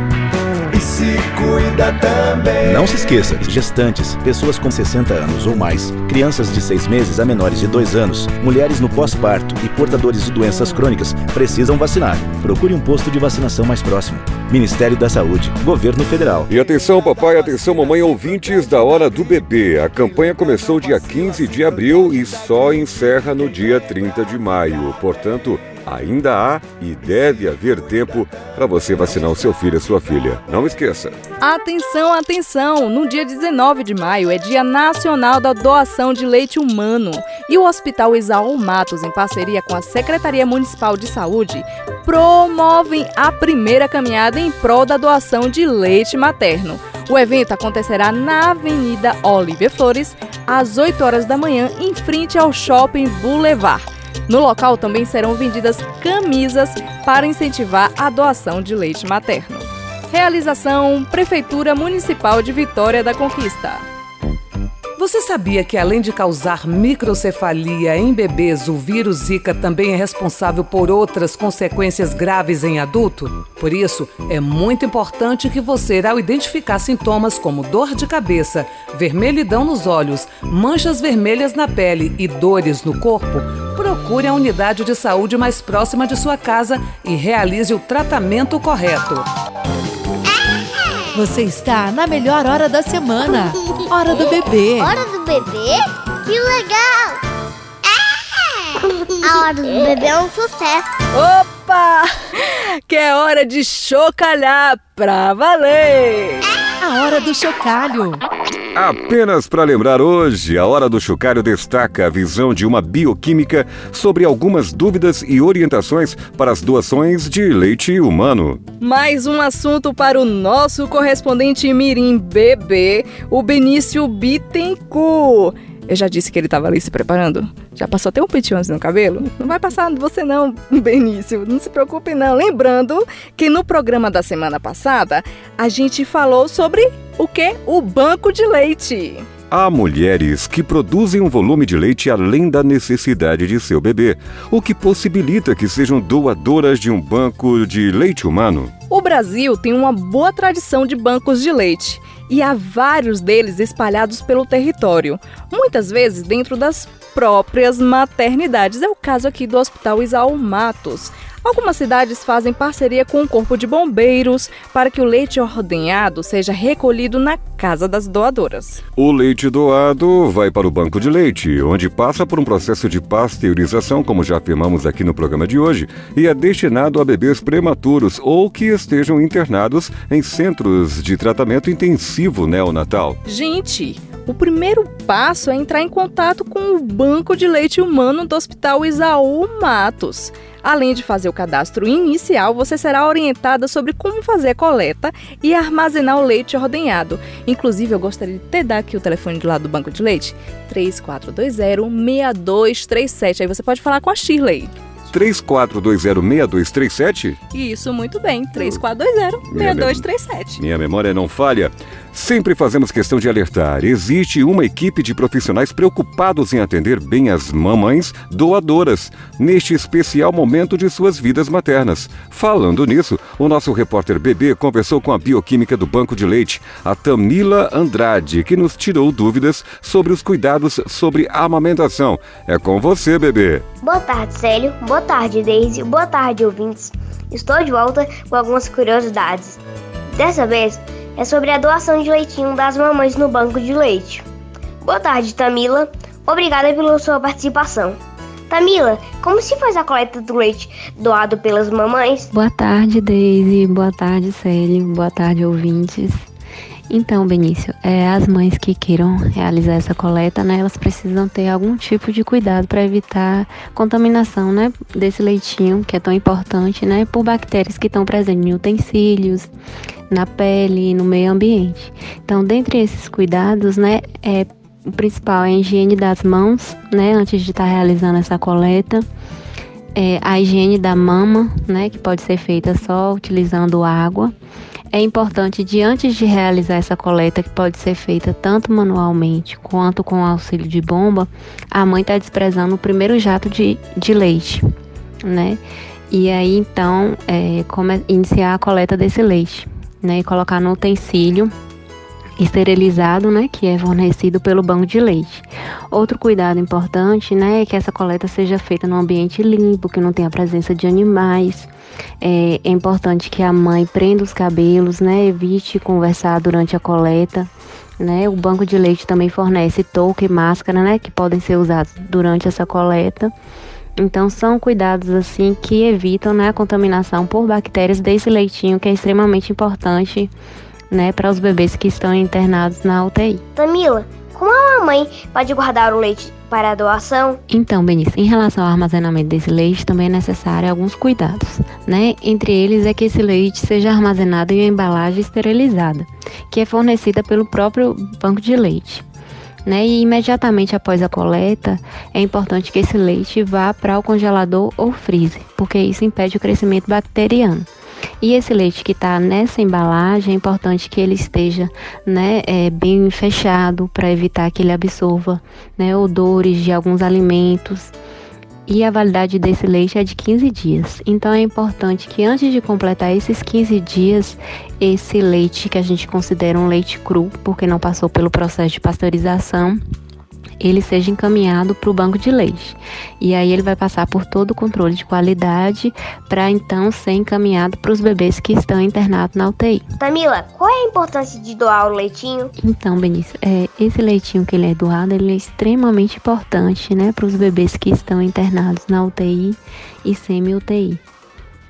se cuida também. Não se esqueça, gestantes, pessoas com 60 anos ou mais, crianças de 6 meses a menores de 2 anos, mulheres no pós-parto e portadores de doenças crônicas precisam vacinar. Procure um posto de vacinação mais próximo. Ministério da Saúde, Governo Federal. E atenção, papai, atenção, mamãe, ouvintes da Hora do Bebê. A campanha começou dia 15 de abril e só encerra no dia 30 de maio. Portanto, ainda há e deve haver tempo para você vacinar o seu filho e sua filha. Não esqueça. Atenção, atenção! No dia 19 de maio é Dia Nacional da Doação de Leite Humano e o Hospital Isaú Matos, em parceria com a Secretaria Municipal de Saúde, promovem a primeira caminhada em prol da doação de leite materno. O evento acontecerá na Avenida Olívia Flores, às 8 horas da manhã, em frente ao Shopping Boulevard. No local também serão vendidas camisas para incentivar a doação de leite materno. Realização Prefeitura Municipal de Vitória da Conquista. Você sabia que além de causar microcefalia em bebês, o vírus Zika também é responsável por outras consequências graves em adulto? Por isso, é muito importante que você, ao identificar sintomas como dor de cabeça, vermelhidão nos olhos, manchas vermelhas na pele e dores no corpo, procure a unidade de saúde mais próxima de sua casa e realize o tratamento correto. Você está na melhor hora da semana. Hora do bebê. Hora do bebê? Que legal! A hora do bebê é um sucesso. Opa! Que é hora de chocalhar pra valer! A hora do chocalho. Apenas para lembrar hoje, a Hora do Chocalho destaca a visão de uma bioquímica sobre algumas dúvidas e orientações para as doações de leite humano. Mais um assunto para o nosso correspondente Mirim Bebê, o Benício Bittencourt. Eu já disse que ele estava ali se preparando. Já passou até um penteante no cabelo? Não vai passar você não, Benício. Não se preocupe não. Lembrando que no programa da semana passada a gente falou sobre o que? O banco de leite. Há mulheres que produzem um volume de leite além da necessidade de seu bebê, o que possibilita que sejam doadoras de um banco de leite humano. O Brasil tem uma boa tradição de bancos de leite e há vários deles espalhados pelo território, muitas vezes dentro das próprias maternidades. É o caso aqui do Hospital Isaú Matos. Algumas cidades fazem parceria com o Corpo de Bombeiros para que o leite ordenhado seja recolhido na casa das doadoras. O leite doado vai para o banco de leite, onde passa por um processo de pasteurização, como já afirmamos aqui no programa de hoje, e é destinado a bebês prematuros ou que estejam internados em centros de tratamento intensivo neonatal. Gente, o primeiro passo é entrar em contato com o banco de leite humano do Hospital Isaú Matos. Além de fazer o cadastro inicial, você será orientada sobre como fazer a coleta e armazenar o leite ordenhado. Inclusive, eu gostaria de te dar aqui o telefone do lado do banco de leite: 3420-6237. Aí você pode falar com a Shirley. 3420-6237? Isso, muito bem. 3420-6237. Minha memória não falha. Sempre fazemos questão de alertar: existe uma equipe de profissionais preocupados em atender bem as mamães doadoras neste especial momento de suas vidas maternas. Falando nisso, o nosso repórter bebê conversou com a bioquímica do Banco de Leite, a Tamila Andrade, que nos tirou dúvidas sobre os cuidados sobre a amamentação. É com você, bebê. Boa tarde, Célio. Boa tarde, Daisy. Boa tarde, ouvintes. Estou de volta com algumas curiosidades. Dessa vez é sobre a doação de leitinho das mamães no banco de leite. Boa tarde, Tamila. Obrigada pela sua participação. Tamila, como se faz a coleta do leite doado pelas mamães? Boa tarde, Daisy. Boa tarde, Célio. Boa tarde, ouvintes. Então, Benício, é, as mães que queiram realizar essa coleta, né, elas precisam ter algum tipo de cuidado para evitar contaminação, né, desse leitinho que é tão importante, né, por bactérias que estão presentes em utensílios, na pele e no meio ambiente. Então, dentre esses cuidados, né, é, o principal é a higiene das mãos, né, antes de estar tá realizando essa coleta. É, a higiene da mama, né, que pode ser feita só utilizando água. É importante de antes de realizar essa coleta, que pode ser feita tanto manualmente quanto com auxílio de bomba, a mãe está desprezando o primeiro jato de, de leite, né? E aí então é, iniciar a coleta desse leite né, e colocar no utensílio esterilizado, né, que é fornecido pelo banco de leite. Outro cuidado importante, né, é que essa coleta seja feita num ambiente limpo, que não tenha presença de animais. É, é importante que a mãe prenda os cabelos, né, evite conversar durante a coleta. Né, o banco de leite também fornece touca e máscara, né, que podem ser usados durante essa coleta. Então são cuidados assim que evitam né, a contaminação por bactérias desse leitinho que é extremamente importante né, para os bebês que estão internados na UTI. Tamila, como a mamãe pode guardar o leite para a doação? Então, Benício, em relação ao armazenamento desse leite, também é necessário alguns cuidados, né? Entre eles é que esse leite seja armazenado em uma embalagem esterilizada, que é fornecida pelo próprio banco de leite. Né? E imediatamente após a coleta, é importante que esse leite vá para o congelador ou freezer, porque isso impede o crescimento bacteriano. E esse leite que está nessa embalagem, é importante que ele esteja né, é, bem fechado para evitar que ele absorva né, odores de alguns alimentos e a validade desse leite é de 15 dias. Então é importante que antes de completar esses 15 dias, esse leite que a gente considera um leite cru, porque não passou pelo processo de pasteurização, ele seja encaminhado para o banco de leite. E aí ele vai passar por todo o controle de qualidade para então ser encaminhado para os bebês que estão internados na UTI. Tamila, qual é a importância de doar o leitinho? Então, Benício, é, esse leitinho que ele é doado, ele é extremamente importante, né, para os bebês que estão internados na UTI e semi-UTI.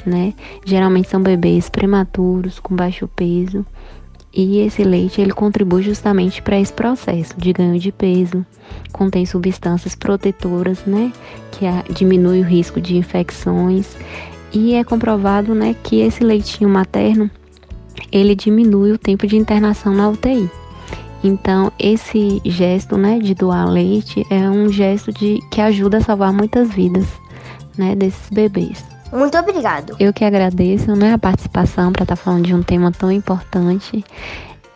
Né? Geralmente são bebês prematuros, com baixo peso, e esse leite ele contribui justamente para esse processo de ganho de peso. Contém substâncias protetoras, né, que a, diminui o risco de infecções. E é comprovado, né, que esse leitinho materno ele diminui o tempo de internação na UTI. Então, esse gesto, né, de doar leite é um gesto de que ajuda a salvar muitas vidas, né, desses bebês. Muito obrigado. Eu que agradeço né, a participação para estar tá falando de um tema tão importante.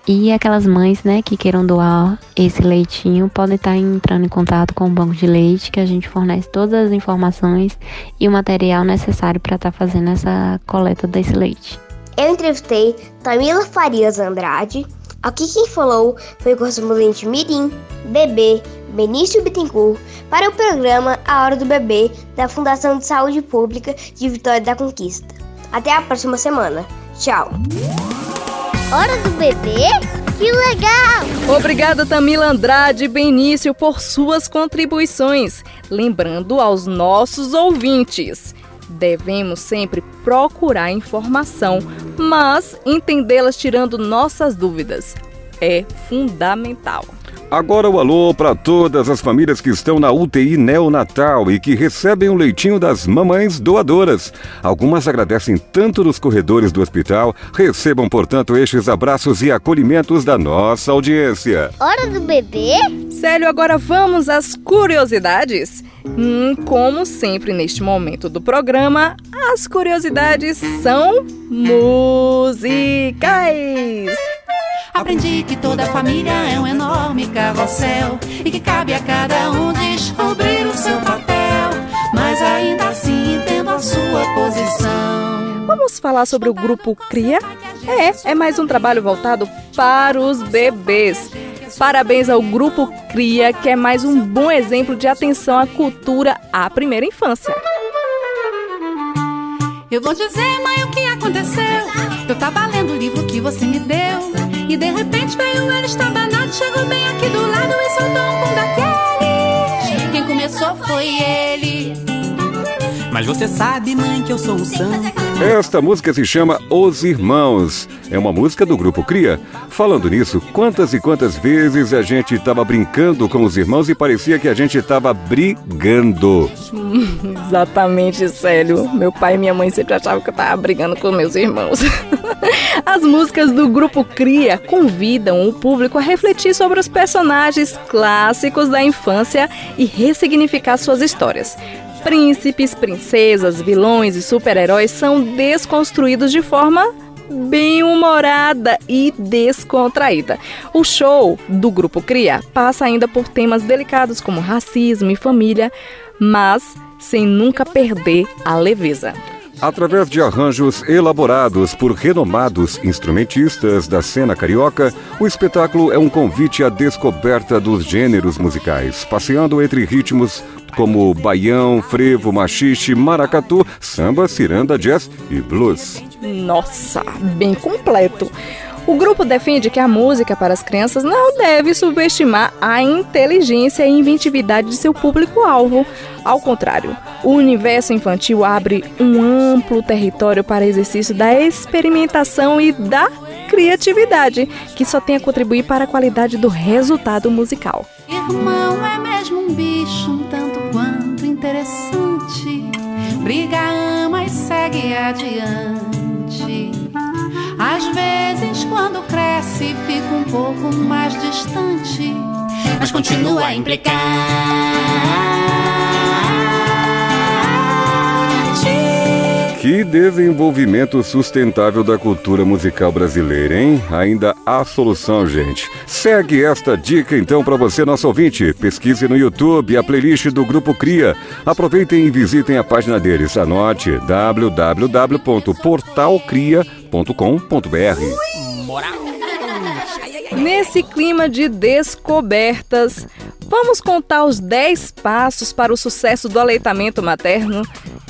E aquelas mães, né, que queiram doar esse leitinho, podem estar entrando em contato com o banco de leite, que a gente fornece todas as informações e o material necessário para estar fazendo essa coleta desse leite. Eu entrevistei Tamila Farias Andrade. Aqui quem falou foi o correspondente Mirim, Bebê, Benício Bittencourt, para o programa A Hora do Bebê da Fundação de Saúde Pública de Vitória da Conquista. Até a próxima semana. Tchau! Hora do Bebê? Que legal! Obrigada, Tamila Andrade e Benício, por suas contribuições. Lembrando aos nossos ouvintes Devemos sempre procurar informação, mas entendê-las tirando nossas dúvidas. É fundamental. Agora o alô para todas as famílias que estão na UTI neonatal e que recebem o leitinho das mamães doadoras. Algumas agradecem tanto nos corredores do hospital. Recebam, portanto, estes abraços e acolhimentos da nossa audiência. Hora do bebê? Célio, agora vamos às curiosidades. Hum, como sempre neste momento do programa, as curiosidades são musicais. Aprendi que toda família é um enorme carrossel e que cabe a cada um descobrir o seu papel, mas ainda assim entendo a sua posição. Vamos falar sobre o grupo Cria? É, é mais um trabalho voltado para os bebês. Parabéns ao Grupo Cria, que é mais um bom exemplo de atenção à cultura à primeira infância. Eu vou dizer, mãe, o que aconteceu. Eu tava lendo o livro que você me deu. E de repente veio ele estabanado, chegou bem aqui do lado e soltou um pum daquele. Quem começou foi ele. Mas você sabe, mãe, que eu sou um santo. Esta música se chama Os Irmãos. É uma música do grupo Cria. Falando nisso, quantas e quantas vezes a gente estava brincando com os irmãos e parecia que a gente estava brigando. Exatamente, Célio. Meu pai e minha mãe sempre achavam que eu estava brigando com meus irmãos. As músicas do grupo Cria convidam o público a refletir sobre os personagens clássicos da infância e ressignificar suas histórias. Príncipes, princesas, vilões e super-heróis são desconstruídos de forma bem humorada e descontraída. O show do Grupo Cria passa ainda por temas delicados como racismo e família, mas sem nunca perder a leveza. Através de arranjos elaborados por renomados instrumentistas da cena carioca, o espetáculo é um convite à descoberta dos gêneros musicais, passeando entre ritmos como baião, frevo, machixe, maracatu, samba, ciranda, jazz e blues. Nossa, bem completo. O grupo defende que a música para as crianças não deve subestimar a inteligência e inventividade de seu público-alvo. Ao contrário, o universo infantil abre um amplo território para exercício da experimentação e da criatividade, que só tem a contribuir para a qualidade do resultado musical. Irmão é mesmo um bicho um tanto quanto interessante. Briga, ama e segue adiante. Às vezes, quando cresce, fica um pouco mais distante, mas continua a Que desenvolvimento sustentável da cultura musical brasileira, hein? Ainda há solução, gente. Segue esta dica então para você, nosso ouvinte. Pesquise no YouTube a playlist do Grupo Cria. Aproveitem e visitem a página deles. Anote www.portalcria.com.br. Nesse clima de descobertas, vamos contar os 10 passos para o sucesso do aleitamento materno?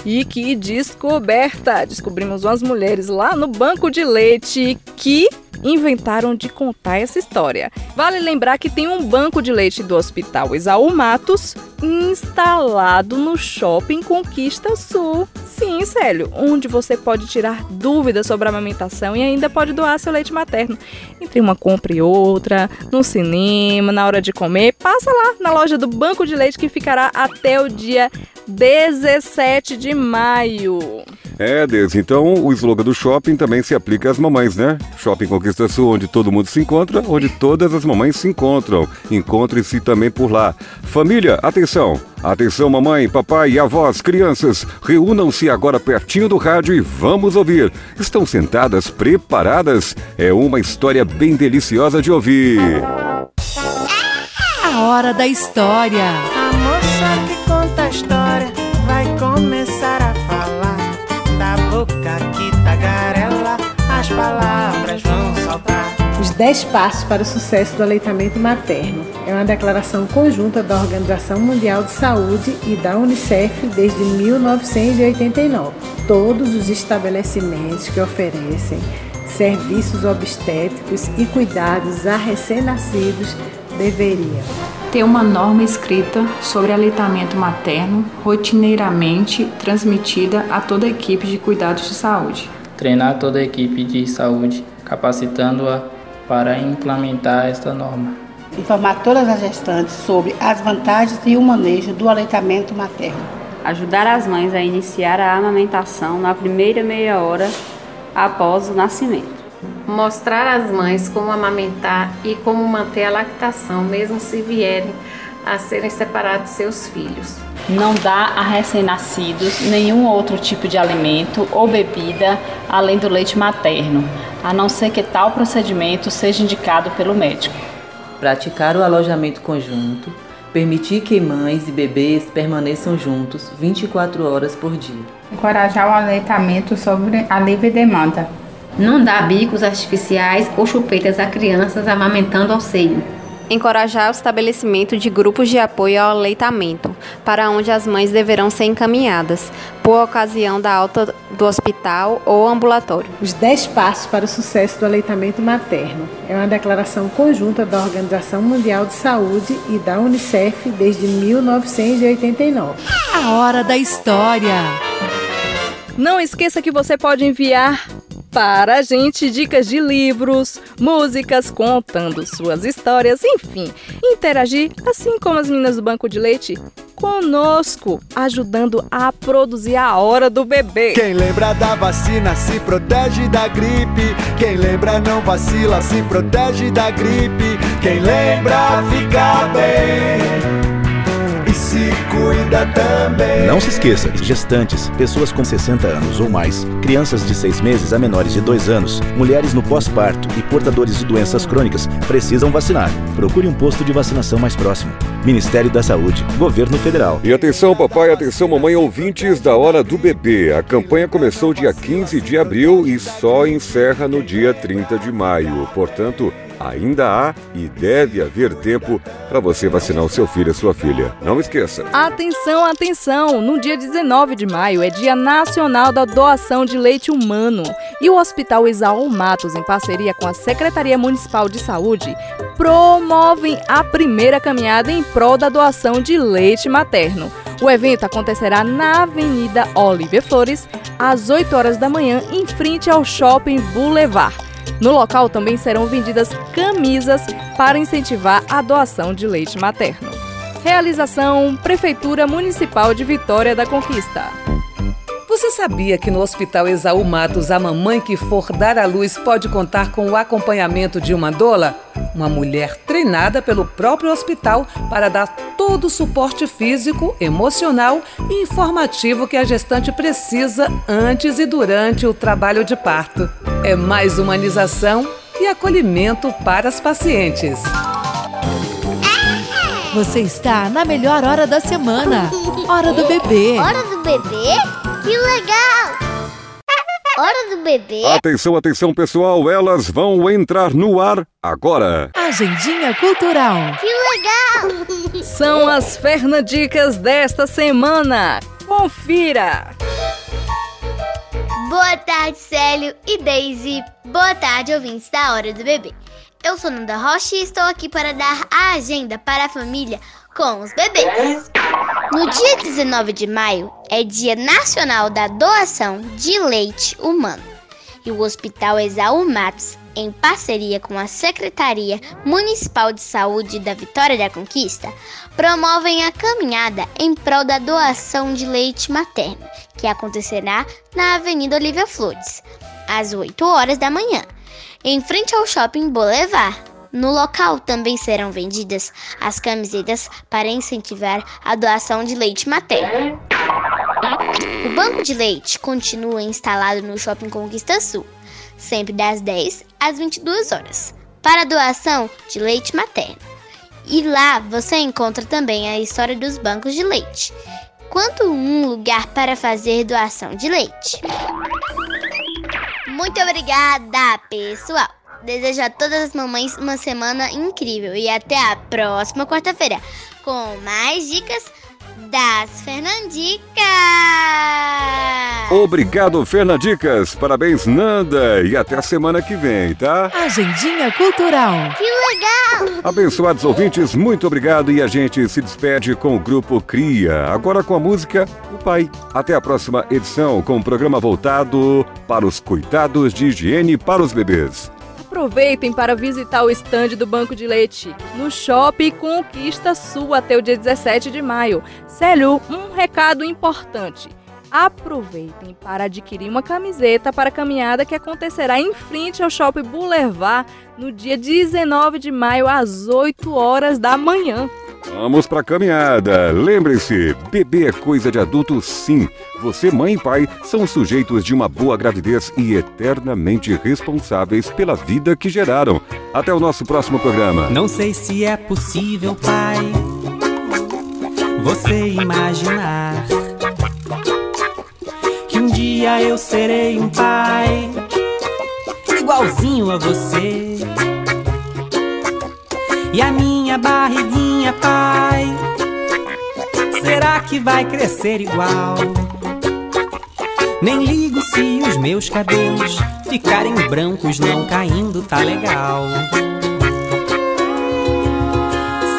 E que descoberta! Descobrimos umas mulheres lá no banco de leite que inventaram de contar essa história. Vale lembrar que tem um banco de leite do Hospital Isaú Matos instalado no Shopping Conquista Sul. Sim, Célio, onde você pode tirar dúvidas sobre a amamentação e ainda pode doar seu leite materno. Entre uma compra e outra, no cinema, na hora de comer, passa lá na loja do Banco de Leite que ficará até o dia 17 de maio. É, Deus, então o slogan do shopping também se aplica às mamães, né? Shopping Conquista Sul, onde todo mundo se encontra, onde todas as mamães se encontram. Encontre-se também por lá. Família, atenção! Atenção, mamãe, papai e avós, crianças, reúnam-se agora pertinho do rádio e vamos ouvir. Estão sentadas, preparadas? É uma história bem deliciosa de ouvir. A hora da história. 10 passos para o sucesso do aleitamento materno é uma declaração conjunta da Organização Mundial de Saúde e da Unicef desde 1989. Todos os estabelecimentos que oferecem serviços obstétricos e cuidados a recém-nascidos deveriam ter uma norma escrita sobre aleitamento materno rotineiramente transmitida a toda a equipe de cuidados de saúde. Treinar toda a equipe de saúde, capacitando-a para implementar esta norma. Informar todas as gestantes sobre as vantagens e o manejo do aleitamento materno. Ajudar as mães a iniciar a amamentação na primeira meia hora após o nascimento. Mostrar às mães como amamentar e como manter a lactação, mesmo se vierem a serem separados de seus filhos. Não dá a recém-nascidos nenhum outro tipo de alimento ou bebida além do leite materno, a não ser que tal procedimento seja indicado pelo médico. Praticar o alojamento conjunto, permitir que mães e bebês permaneçam juntos 24 horas por dia. Encorajar o aleitamento sobre a livre demanda. Não dar bicos artificiais ou chupetas a crianças amamentando ao seio. Encorajar o estabelecimento de grupos de apoio ao aleitamento, para onde as mães deverão ser encaminhadas, por ocasião da alta do hospital ou ambulatório. Os 10 passos para o sucesso do aleitamento materno é uma declaração conjunta da Organização Mundial de Saúde e da Unicef desde 1989. A hora da história. Não esqueça que você pode enviar para a gente dicas de livros, músicas contando suas histórias, enfim, interagir assim como as meninas do Banco de Leite conosco, ajudando a produzir a hora do bebê. Quem lembra da vacina se protege da gripe. Quem lembra não vacila, se protege da gripe. Quem lembra fica bem cuida também. Não se esqueça, gestantes, pessoas com 60 anos ou mais, crianças de 6 meses a menores de 2 anos, mulheres no pós-parto e portadores de doenças crônicas precisam vacinar. Procure um posto de vacinação mais próximo. Ministério da Saúde, Governo Federal. E atenção, papai, atenção, mamãe, ouvintes da Hora do Bebê. A campanha começou dia 15 de abril e só encerra no dia 30 de maio. Portanto, ainda há e deve haver tempo para você vacinar o seu filho e sua filha. Não esqueça. Atenção, atenção! No dia 19 de maio é Dia Nacional da Doação de Leite Humano e o Hospital Isaú Matos, em parceria com a Secretaria Municipal de Saúde, promovem a primeira caminhada em prol da doação de leite materno. O evento acontecerá na Avenida Olívia Flores, às 8 horas da manhã, em frente ao Shopping Boulevard. No local também serão vendidas camisas para incentivar a doação de leite materno. Realização Prefeitura Municipal de Vitória da Conquista. Você sabia que no Hospital Exaú Matos a mamãe que for dar à luz pode contar com o acompanhamento de uma doula? Uma mulher treinada pelo próprio hospital para dar todo o suporte físico, emocional e informativo que a gestante precisa antes e durante o trabalho de parto. É mais humanização e acolhimento para as pacientes. Você está na melhor hora da semana. Hora do bebê. Hora do bebê? Que legal! Hora do bebê. Atenção, atenção, pessoal, elas vão entrar no ar agora. Agendinha Cultural. Que legal! São as Fernandicas desta semana. Confira! Boa tarde, Célio e Daisy. Boa tarde, ouvintes da Hora do Bebê. Eu sou Nanda Rocha e estou aqui para dar a agenda para a família com os bebês. No dia 19 de maio é Dia Nacional da Doação de Leite Humano. e o Hospital Exaú Matos, em parceria com a Secretaria Municipal de Saúde da Vitória da Conquista, promovem a caminhada em prol da doação de leite materno, que acontecerá na Avenida Olívia Flores, às 8 horas da manhã, em frente ao Shopping Boulevard. No local também serão vendidas as camisetas para incentivar a doação de leite materno. O banco de leite continua instalado no Shopping Conquista Sul, sempre das 10 às 22 horas, para a doação de leite materno. E lá você encontra também a história dos bancos de leite, quanto um lugar para fazer doação de leite. Muito obrigada, pessoal! Desejo a todas as mamães uma semana incrível e até a próxima quarta-feira com mais dicas das Fernandicas. Obrigado, Fernandicas. Parabéns, Nanda. E até a semana que vem, tá? Agendinha Cultural. Que legal! Abençoados ouvintes, muito obrigado. E a gente se despede com o grupo Cria. Agora com a música O Pai. Até a próxima edição com o um programa voltado para os cuidados de higiene para os bebês. Aproveitem para visitar o estande do Banco de Leite no Shopping Conquista Sul até o dia 17 de maio. Célio, um recado importante. Aproveitem para adquirir uma camiseta para a caminhada que acontecerá em frente ao Shopping Boulevard no dia 19 de maio às 8 horas da manhã. Vamos pra caminhada. Lembre-se, bebê é coisa de adulto sim. Você, mãe e pai, são sujeitos de uma boa gravidez e eternamente responsáveis pela vida que geraram. Até o nosso próximo programa. Não sei se é possível, pai, você imaginar que um dia eu serei um pai igualzinho a você. E a minha barriguinha, pai, será que vai crescer igual? Nem ligo se os meus cabelos ficarem brancos, não caindo, tá legal.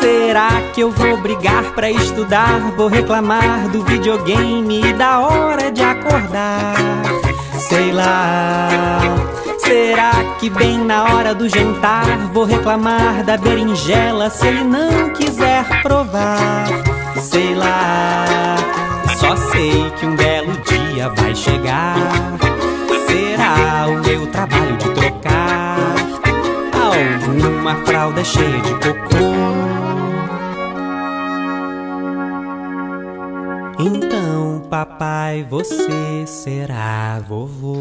Será que eu vou brigar pra estudar? Vou reclamar do videogame e da hora de acordar? Sei lá. Será que bem na hora do jantar vou reclamar da berinjela se ele não quiser provar? Sei lá, só sei que um belo dia vai chegar. Será o meu trabalho de trocar alguma fralda cheia de cocô? Então, papai, você será vovô.